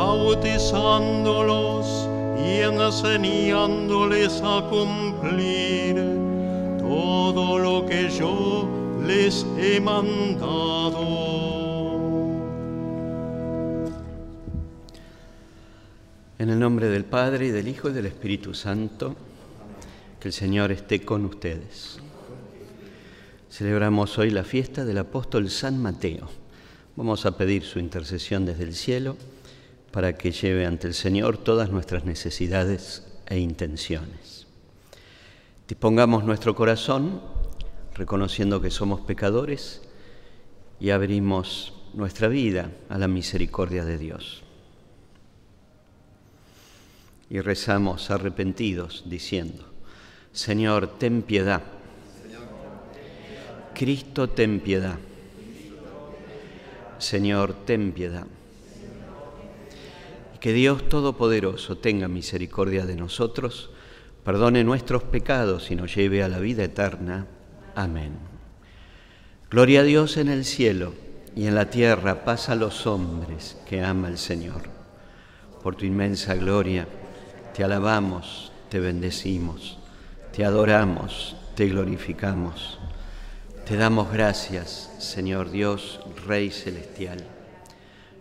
bautizándolos y enseñándoles a cumplir todo lo que yo les he mandado. En el nombre del Padre, y del Hijo y del Espíritu Santo, que el Señor esté con ustedes. Celebramos hoy la fiesta del apóstol San Mateo. Vamos a pedir su intercesión desde el cielo para que lleve ante el Señor todas nuestras necesidades e intenciones. Dispongamos nuestro corazón reconociendo que somos pecadores y abrimos nuestra vida a la misericordia de Dios y rezamos arrepentidos diciendo, Señor, ten piedad. Cristo, ten piedad. Señor, ten piedad. Que Dios Todopoderoso tenga misericordia de nosotros, perdone nuestros pecados y nos lleve a la vida eterna. Amén. Gloria a Dios en el cielo y en la tierra paz a los hombres que ama el Señor. Por tu inmensa gloria te alabamos, te bendecimos, te adoramos, te glorificamos. Te damos gracias, Señor Dios, Rey Celestial,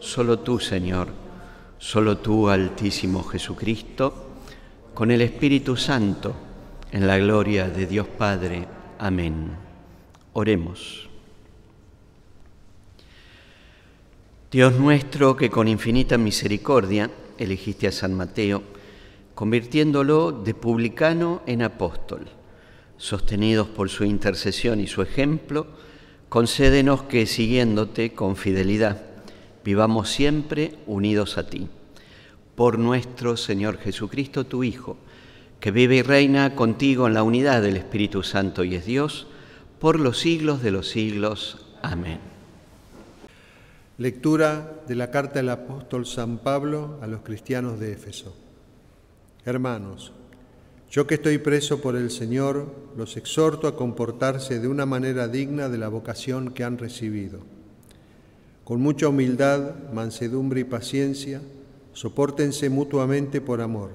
solo tú, Señor, solo tú, Altísimo Jesucristo, con el Espíritu Santo, en la gloria de Dios Padre. Amén. Oremos. Dios nuestro, que con infinita misericordia elegiste a San Mateo, convirtiéndolo de publicano en apóstol. Sostenidos por su intercesión y su ejemplo, concédenos que, siguiéndote con fidelidad, vivamos siempre unidos a ti. Por nuestro Señor Jesucristo, tu Hijo, que vive y reina contigo en la unidad del Espíritu Santo y es Dios, por los siglos de los siglos. Amén. Lectura de la carta del apóstol San Pablo a los cristianos de Éfeso. Hermanos, yo que estoy preso por el Señor, los exhorto a comportarse de una manera digna de la vocación que han recibido. Con mucha humildad, mansedumbre y paciencia, soportense mutuamente por amor.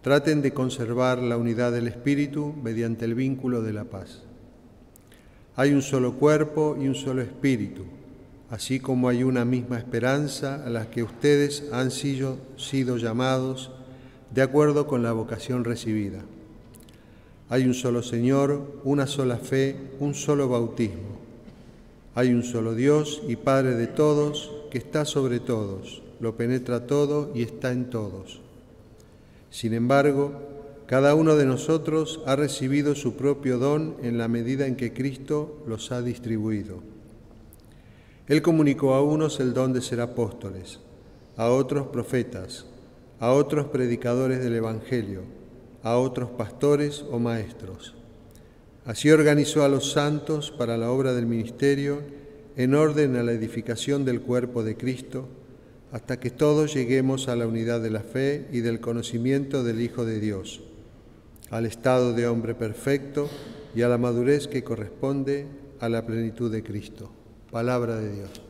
Traten de conservar la unidad del Espíritu mediante el vínculo de la paz. Hay un solo cuerpo y un solo Espíritu, así como hay una misma esperanza a la que ustedes han sido, sido llamados de acuerdo con la vocación recibida. Hay un solo Señor, una sola fe, un solo bautismo. Hay un solo Dios y Padre de todos, que está sobre todos, lo penetra todo y está en todos. Sin embargo, cada uno de nosotros ha recibido su propio don en la medida en que Cristo los ha distribuido. Él comunicó a unos el don de ser apóstoles, a otros profetas, a otros predicadores del Evangelio, a otros pastores o maestros. Así organizó a los santos para la obra del ministerio en orden a la edificación del cuerpo de Cristo, hasta que todos lleguemos a la unidad de la fe y del conocimiento del Hijo de Dios, al estado de hombre perfecto y a la madurez que corresponde a la plenitud de Cristo. Palabra de Dios.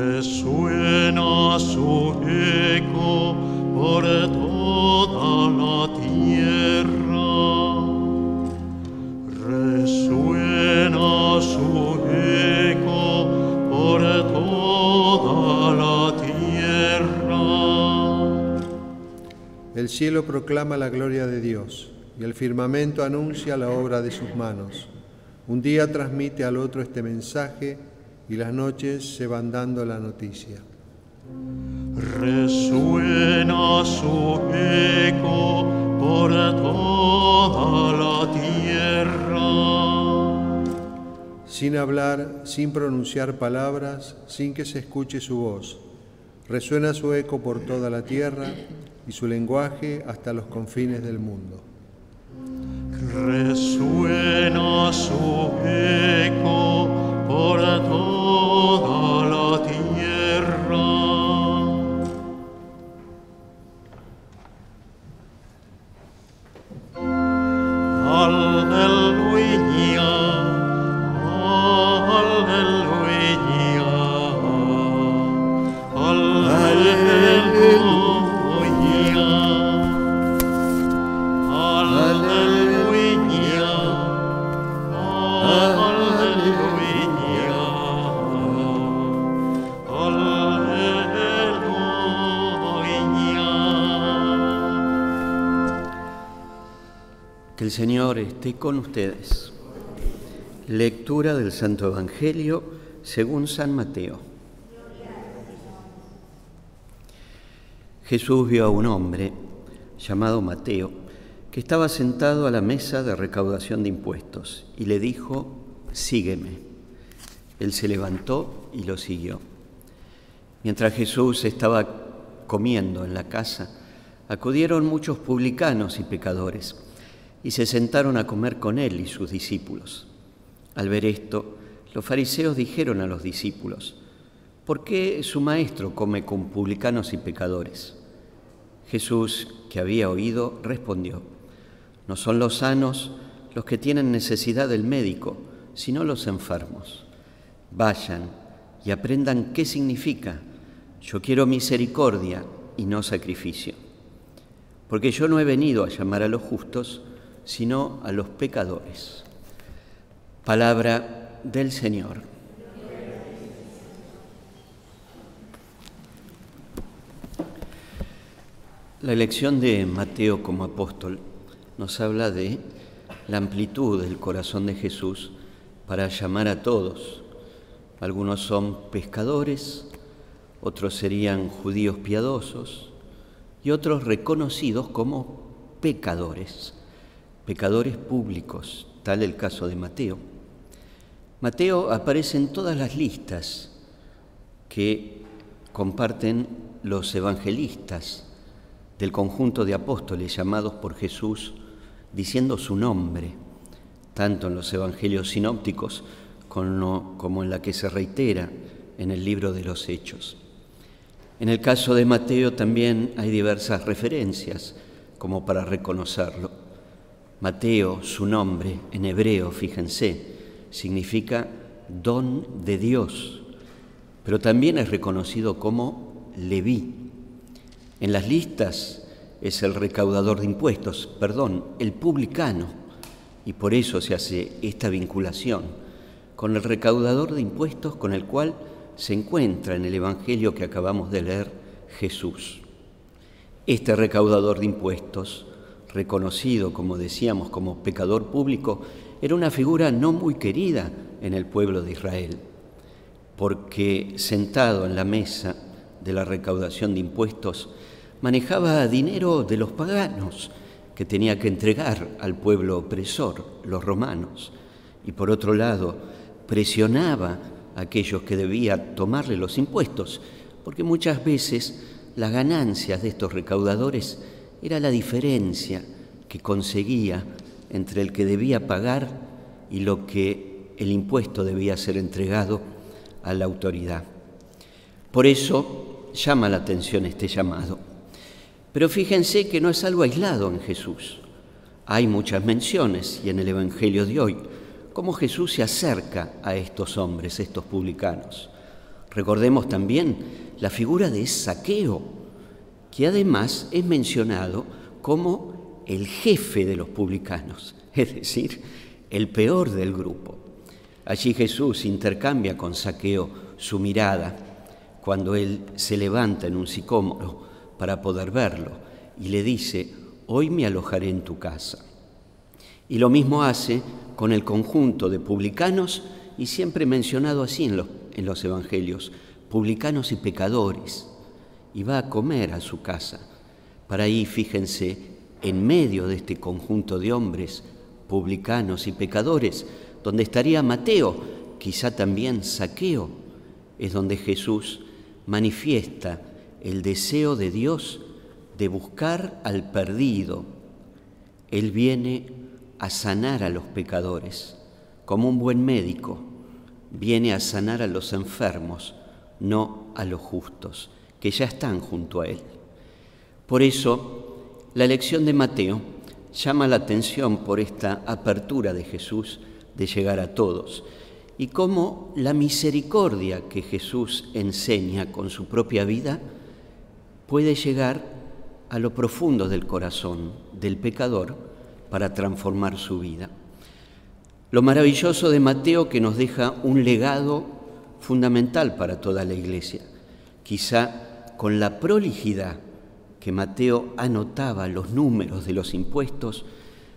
Resuena su eco por toda la tierra. Resuena su eco por toda la tierra. El cielo proclama la gloria de Dios y el firmamento anuncia la obra de sus manos. Un día transmite al otro este mensaje y las noches se van dando la noticia. Resuena su eco por toda la tierra. Sin hablar, sin pronunciar palabras, sin que se escuche su voz. Resuena su eco por toda la tierra y su lenguaje hasta los confines del mundo. Resuena su eco por toda Señor esté con ustedes. Lectura del Santo Evangelio según San Mateo. Jesús vio a un hombre llamado Mateo que estaba sentado a la mesa de recaudación de impuestos y le dijo, sígueme. Él se levantó y lo siguió. Mientras Jesús estaba comiendo en la casa, acudieron muchos publicanos y pecadores y se sentaron a comer con él y sus discípulos. Al ver esto, los fariseos dijeron a los discípulos, ¿por qué su maestro come con publicanos y pecadores? Jesús, que había oído, respondió, no son los sanos los que tienen necesidad del médico, sino los enfermos. Vayan y aprendan qué significa, yo quiero misericordia y no sacrificio. Porque yo no he venido a llamar a los justos, sino a los pecadores. Palabra del Señor. La elección de Mateo como apóstol nos habla de la amplitud del corazón de Jesús para llamar a todos. Algunos son pescadores, otros serían judíos piadosos y otros reconocidos como pecadores, pecadores públicos, tal el caso de Mateo. Mateo aparece en todas las listas que comparten los evangelistas del conjunto de apóstoles llamados por Jesús diciendo su nombre, tanto en los evangelios sinópticos como en la que se reitera en el libro de los Hechos. En el caso de Mateo también hay diversas referencias como para reconocerlo. Mateo, su nombre en hebreo, fíjense, significa don de Dios, pero también es reconocido como Leví. En las listas es el recaudador de impuestos, perdón, el publicano, y por eso se hace esta vinculación con el recaudador de impuestos con el cual se encuentra en el Evangelio que acabamos de leer Jesús. Este recaudador de impuestos, reconocido, como decíamos, como pecador público, era una figura no muy querida en el pueblo de Israel, porque sentado en la mesa de la recaudación de impuestos, manejaba dinero de los paganos que tenía que entregar al pueblo opresor, los romanos, y por otro lado, presionaba a aquellos que debía tomarle los impuestos, porque muchas veces las ganancias de estos recaudadores era la diferencia que conseguía entre el que debía pagar y lo que el impuesto debía ser entregado a la autoridad. Por eso llama la atención este llamado. Pero fíjense que no es algo aislado en Jesús. Hay muchas menciones y en el Evangelio de hoy, cómo Jesús se acerca a estos hombres, estos publicanos. Recordemos también la figura de Saqueo, que además es mencionado como el jefe de los publicanos, es decir, el peor del grupo. Allí Jesús intercambia con Saqueo su mirada cuando él se levanta en un sicómoro para poder verlo y le dice, hoy me alojaré en tu casa. Y lo mismo hace con el conjunto de publicanos y siempre mencionado así en, en los evangelios, publicanos y pecadores, y va a comer a su casa. Para ahí, fíjense, en medio de este conjunto de hombres, publicanos y pecadores, donde estaría Mateo, quizá también Saqueo, es donde Jesús manifiesta el deseo de Dios de buscar al perdido. Él viene a sanar a los pecadores, como un buen médico, viene a sanar a los enfermos, no a los justos, que ya están junto a Él. Por eso, la lección de Mateo llama la atención por esta apertura de Jesús de llegar a todos y cómo la misericordia que Jesús enseña con su propia vida puede llegar a lo profundo del corazón del pecador para transformar su vida. Lo maravilloso de Mateo que nos deja un legado fundamental para toda la iglesia, quizá con la prolijidad que Mateo anotaba los números de los impuestos,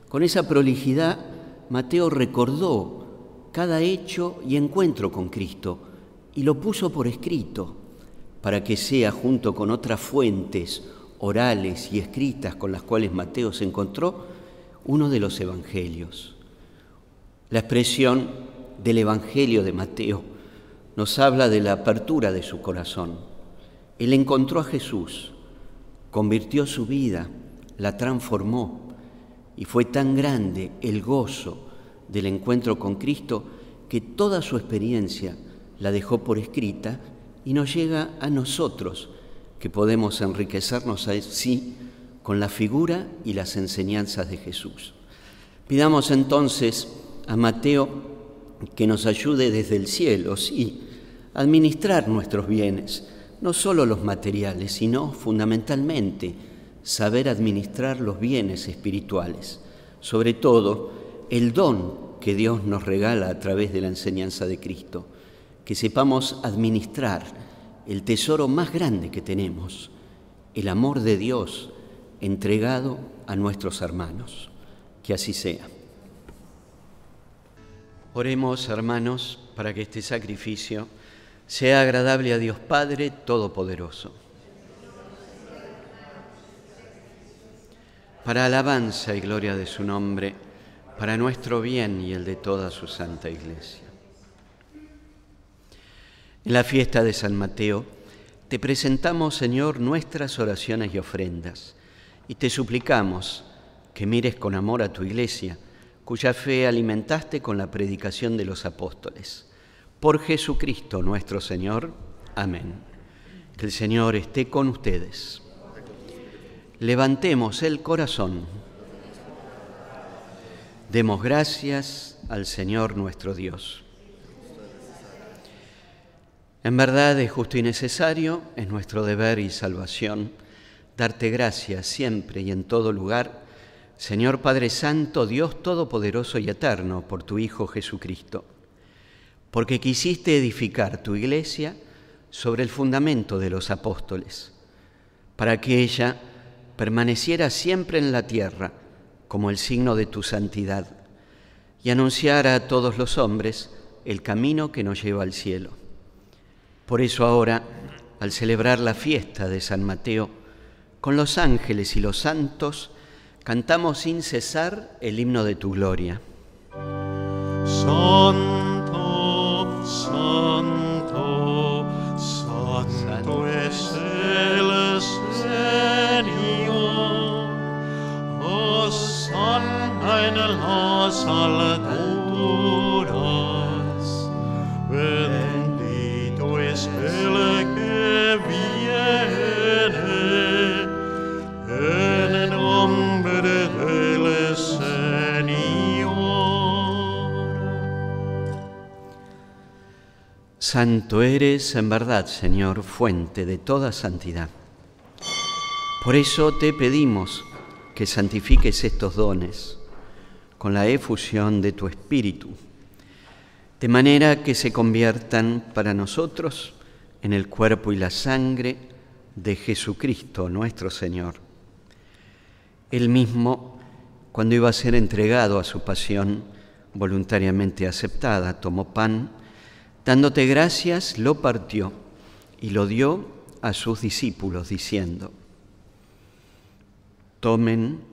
con esa prolijidad Mateo recordó cada hecho y encuentro con Cristo y lo puso por escrito para que sea junto con otras fuentes orales y escritas con las cuales Mateo se encontró uno de los evangelios. La expresión del evangelio de Mateo nos habla de la apertura de su corazón. Él encontró a Jesús, convirtió su vida, la transformó y fue tan grande el gozo del encuentro con Cristo que toda su experiencia la dejó por escrita y nos llega a nosotros, que podemos enriquecernos así con la figura y las enseñanzas de Jesús. Pidamos entonces a Mateo que nos ayude desde el cielo, sí, a administrar nuestros bienes, no solo los materiales, sino fundamentalmente saber administrar los bienes espirituales, sobre todo el don que Dios nos regala a través de la enseñanza de Cristo, que sepamos administrar el tesoro más grande que tenemos, el amor de Dios entregado a nuestros hermanos. Que así sea. Oremos, hermanos, para que este sacrificio sea agradable a Dios Padre Todopoderoso. Para alabanza y gloria de su nombre, para nuestro bien y el de toda su santa iglesia. En la fiesta de San Mateo, te presentamos, Señor, nuestras oraciones y ofrendas, y te suplicamos que mires con amor a tu iglesia, cuya fe alimentaste con la predicación de los apóstoles. Por Jesucristo nuestro Señor. Amén. Que el Señor esté con ustedes. Levantemos el corazón. Demos gracias al Señor nuestro Dios. En verdad es justo y necesario, es nuestro deber y salvación, darte gracias siempre y en todo lugar, Señor Padre Santo, Dios Todopoderoso y Eterno, por tu Hijo Jesucristo, porque quisiste edificar tu iglesia sobre el fundamento de los apóstoles, para que ella permaneciera siempre en la tierra, como el signo de tu santidad, y anunciar a todos los hombres el camino que nos lleva al cielo. Por eso ahora, al celebrar la fiesta de San Mateo, con los ángeles y los santos, cantamos sin cesar el himno de tu gloria. Santo, en las alturas. Bendito es el que viene en nombre del Señor. Santo eres en verdad, Señor, fuente de toda santidad. Por eso te pedimos que santifiques estos dones con la efusión de tu Espíritu, de manera que se conviertan para nosotros en el cuerpo y la sangre de Jesucristo nuestro Señor. Él mismo, cuando iba a ser entregado a su pasión voluntariamente aceptada, tomó pan, Dándote gracias, lo partió y lo dio a sus discípulos, diciendo, tomen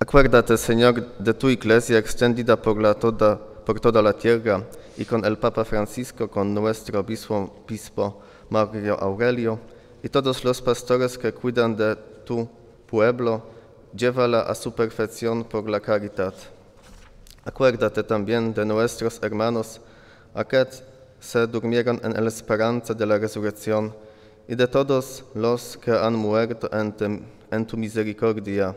Acuérdate, Señor, de tu iglesia extendida por, la toda, por toda la tierra y con el Papa Francisco, con nuestro obispo, obispo Mario Aurelio y todos los pastores que cuidan de tu pueblo, llévala a su perfección por la caridad. Acuérdate también de nuestros hermanos, que se durmieron en la esperanza de la resurrección, y de todos los que han muerto en tu misericordia.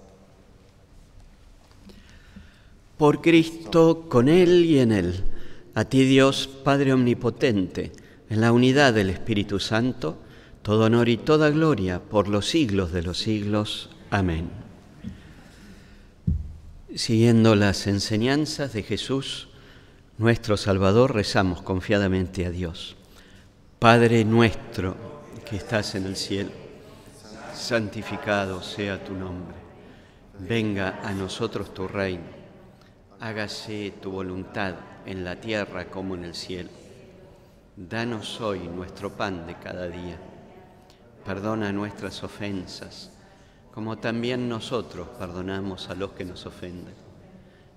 Por Cristo, con Él y en Él, a ti Dios Padre Omnipotente, en la unidad del Espíritu Santo, todo honor y toda gloria por los siglos de los siglos. Amén. Siguiendo las enseñanzas de Jesús, nuestro Salvador, rezamos confiadamente a Dios. Padre nuestro que estás en el cielo, santificado sea tu nombre. Venga a nosotros tu reino. Hágase tu voluntad en la tierra como en el cielo. Danos hoy nuestro pan de cada día Perdona nuestras ofensas, como también nosotros perdonamos a los que nos ofenden.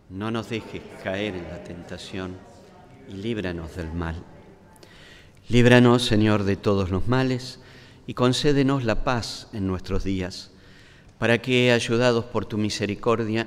No nos dejes caer en la tentación y líbranos del mal. Líbranos, Señor, de todos los males y concédenos la paz en nuestros días, para que, ayudados por tu misericordia,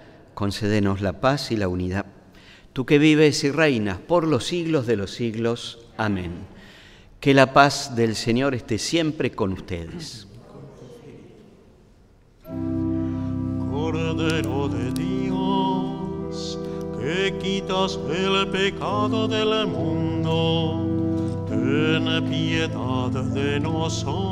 concédenos la paz y la unidad. Tú que vives y reinas por los siglos de los siglos. Amén. Que la paz del Señor esté siempre con ustedes. Cordero de Dios, que quitas el pecado del mundo, ten piedad de nosotros.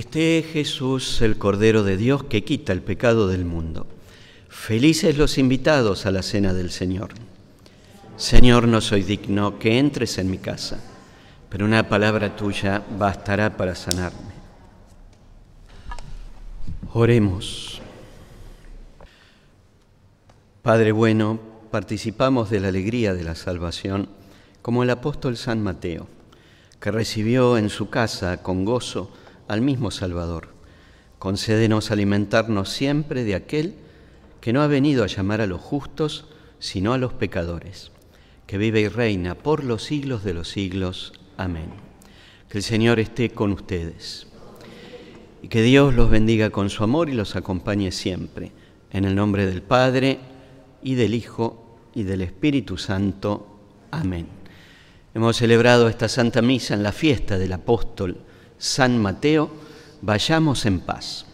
Este es Jesús, el Cordero de Dios, que quita el pecado del mundo. Felices los invitados a la cena del Señor. Señor, no soy digno que entres en mi casa, pero una palabra tuya bastará para sanarme. Oremos. Padre bueno, participamos de la alegría de la salvación como el apóstol San Mateo, que recibió en su casa con gozo al mismo Salvador. Concédenos alimentarnos siempre de aquel que no ha venido a llamar a los justos, sino a los pecadores que vive y reina por los siglos de los siglos. Amén. Que el Señor esté con ustedes y que Dios los bendiga con su amor y los acompañe siempre. En el nombre del Padre y del Hijo y del Espíritu Santo. Amén. Hemos celebrado esta Santa Misa en la fiesta del apóstol San Mateo. Vayamos en paz.